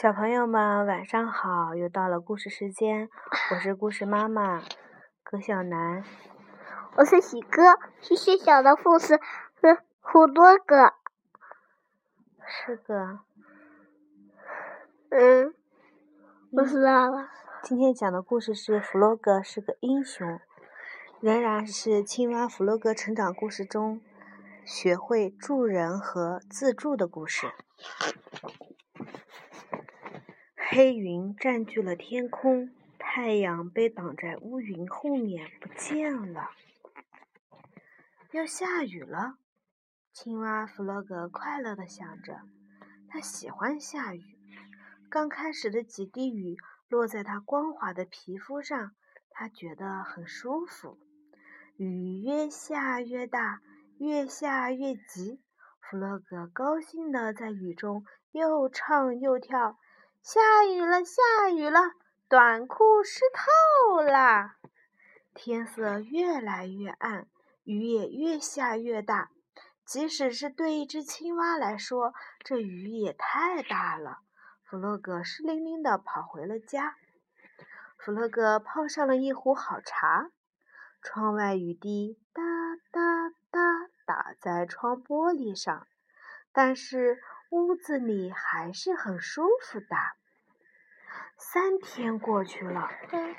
小朋友们晚上好，又到了故事时间，我是故事妈妈葛小楠，我是喜哥，谢谢小的故事是好多个，是个，嗯，不知道了。今天讲的故事是弗洛格是个英雄，仍然是青蛙弗洛格成长故事中学会助人和自助的故事。黑云占据了天空，太阳被挡在乌云后面不见了。要下雨了，青蛙弗洛格快乐地想着，他喜欢下雨。刚开始的几滴雨落在他光滑的皮肤上，他觉得很舒服。雨越下越大，越下越急，弗洛格高兴地在雨中又唱又跳。下雨了，下雨了，短裤湿透了。天色越来越暗，雨也越下越大。即使是对一只青蛙来说，这雨也太大了。弗洛格湿淋淋的跑回了家。弗洛格泡上了一壶好茶。窗外雨滴哒哒哒打在窗玻璃上，但是。屋子里还是很舒服的。三天过去了，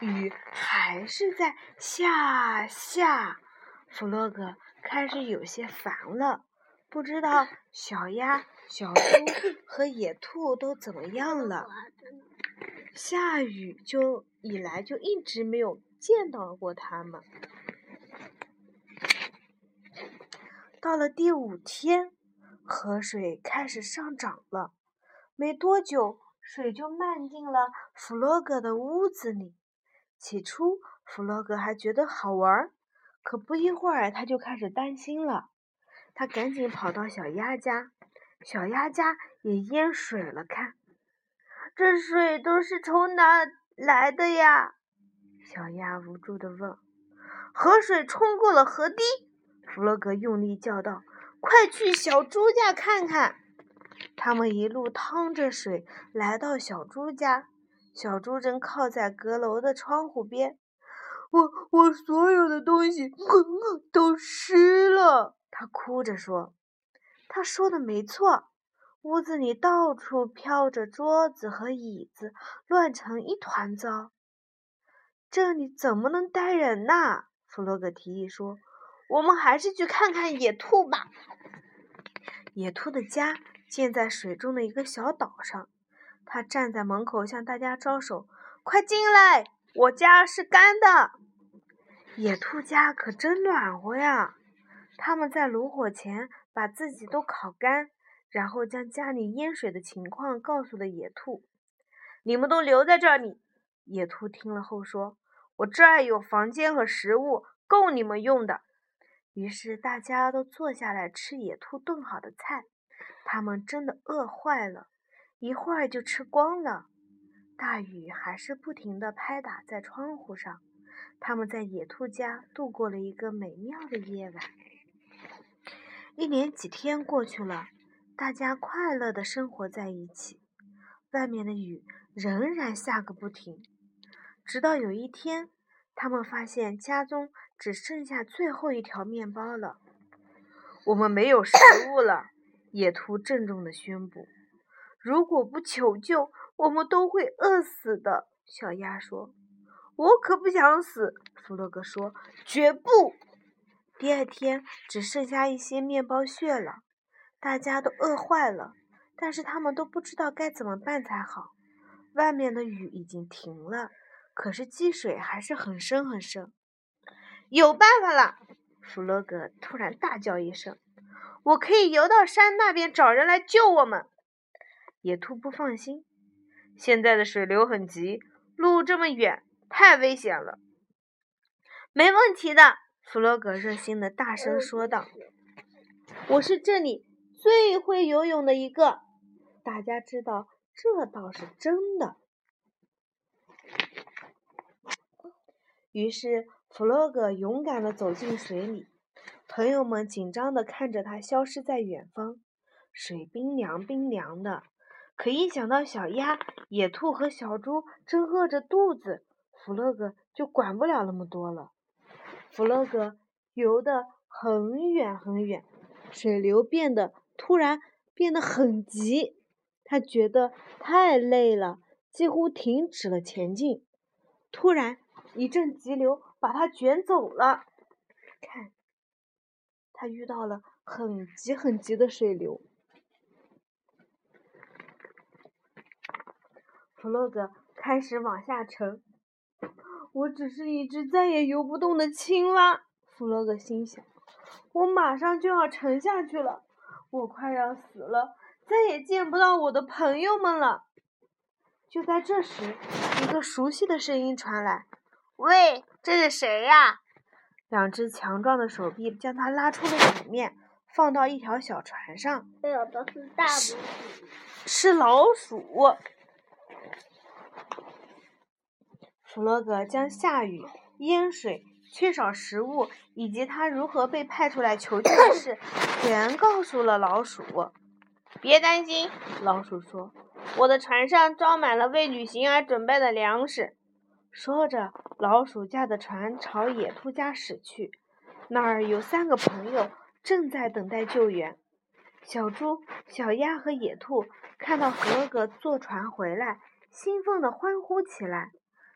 雨还是在下下。弗洛格开始有些烦了，不知道 小鸭、小猪和野兔都怎么样了。下雨就以来就一直没有见到过他们。到了第五天。河水开始上涨了，没多久，水就漫进了弗洛格的屋子里。起初，弗洛格还觉得好玩，可不一会儿，他就开始担心了。他赶紧跑到小鸭家，小鸭家也淹水了。看，这水都是从哪来的呀？小鸭无助地问。河水冲过了河堤，弗洛格用力叫道。快去小猪家看看！他们一路趟着水来到小猪家，小猪正靠在阁楼的窗户边。我我所有的东西都湿了，他哭着说。他说的没错，屋子里到处飘着桌子和椅子，乱成一团糟。这里怎么能待人呢？弗洛格提议说。我们还是去看看野兔吧。野兔的家建在水中的一个小岛上，它站在门口向大家招手：“快进来，我家是干的。”野兔家可真暖和呀！他们在炉火前把自己都烤干，然后将家里淹水的情况告诉了野兔。“你们都留在这里。”野兔听了后说：“我这儿有房间和食物，够你们用的。”于是大家都坐下来吃野兔炖好的菜，他们真的饿坏了，一会儿就吃光了。大雨还是不停地拍打在窗户上，他们在野兔家度过了一个美妙的夜晚。一连几天过去了，大家快乐地生活在一起，外面的雨仍然下个不停，直到有一天。他们发现家中只剩下最后一条面包了。我们没有食物了，野兔郑重地宣布。如果不求救，我们都会饿死的。小鸭说：“我可不想死。”弗洛格说：“绝不！”第二天只剩下一些面包屑了，大家都饿坏了，但是他们都不知道该怎么办才好。外面的雨已经停了。可是积水还是很深很深。有办法了！弗洛格突然大叫一声：“我可以游到山那边找人来救我们。”野兔不放心：“现在的水流很急，路这么远，太危险了。”没问题的，弗洛格热心的大声说道：“我是这里最会游泳的一个。”大家知道，这倒是真的。于是，弗洛格勇敢地走进水里，朋友们紧张地看着他消失在远方。水冰凉冰凉的，可一想到小鸭、野兔和小猪正饿着肚子，弗洛格就管不了那么多了。弗洛格游得很远很远，水流变得突然变得很急，他觉得太累了，几乎停止了前进。突然，一阵急流把他卷走了。看，他遇到了很急很急的水流。弗洛格开始往下沉。我只是一只再也游不动的青蛙，弗洛格心想。我马上就要沉下去了，我快要死了，再也见不到我的朋友们了。就在这时，一个熟悉的声音传来：“喂，这是谁呀？”两只强壮的手臂将他拉出了水面，放到一条小船上。有的是大拇指，是老鼠。弗洛格将下雨、淹水、缺少食物以及他如何被派出来求救的事，全告诉了老鼠。别担心，老鼠说：“我的船上装满了为旅行而准备的粮食。”说着，老鼠驾的船朝野兔家驶去。那儿有三个朋友正在等待救援。小猪、小鸭和野兔看到弗洛格坐船回来，兴奋地欢呼起来。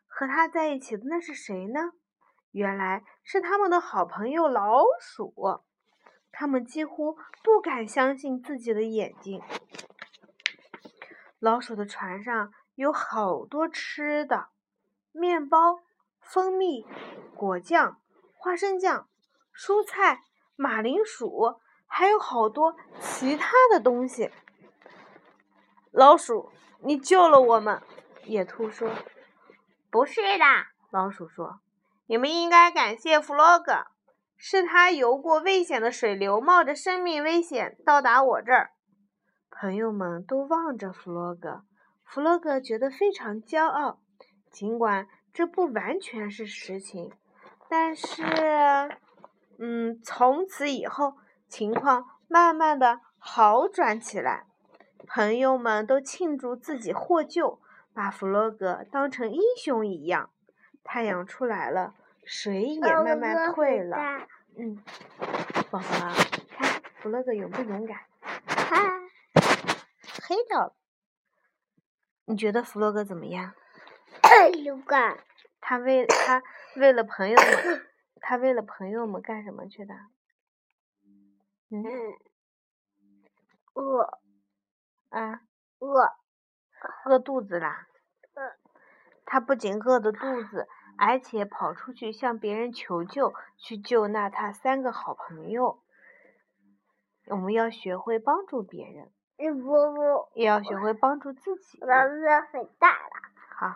和他在一起的那是谁呢？原来是他们的好朋友老鼠。他们几乎不敢相信自己的眼睛。老鼠的船上有好多吃的：面包、蜂蜜、果酱、花生酱、蔬菜、马铃薯，还有好多其他的东西。老鼠，你救了我们！野兔说。不是的，老鼠说：“你们应该感谢弗洛格，是他游过危险的水流，冒着生命危险到达我这儿。”朋友们都望着弗洛格，弗洛格觉得非常骄傲，尽管这不完全是实情。但是，嗯，从此以后，情况慢慢的好转起来，朋友们都庆祝自己获救。把弗洛格当成英雄一样。太阳出来了，水也慢慢退了。嗯，宝宝，看弗洛格勇不勇敢？哈，黑掉了。你觉得弗洛格怎么样？勇敢。他为他为了朋友们，他为了朋友们干什么去的？嗯。饿。啊。饿。饿肚子啦！他不仅饿着肚子，而且跑出去向别人求救，去救那他三个好朋友。我们要学会帮助别人，不不，也要学会帮助自己。我的很大了。好，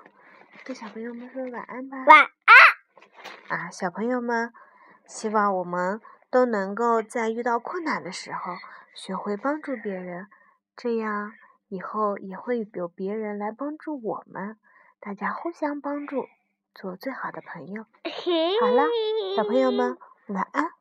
跟小朋友们说晚安吧。晚安。啊，小朋友们，希望我们都能够在遇到困难的时候，学会帮助别人，这样。以后也会有别人来帮助我们，大家互相帮助，做最好的朋友。好了，小朋友们，晚安。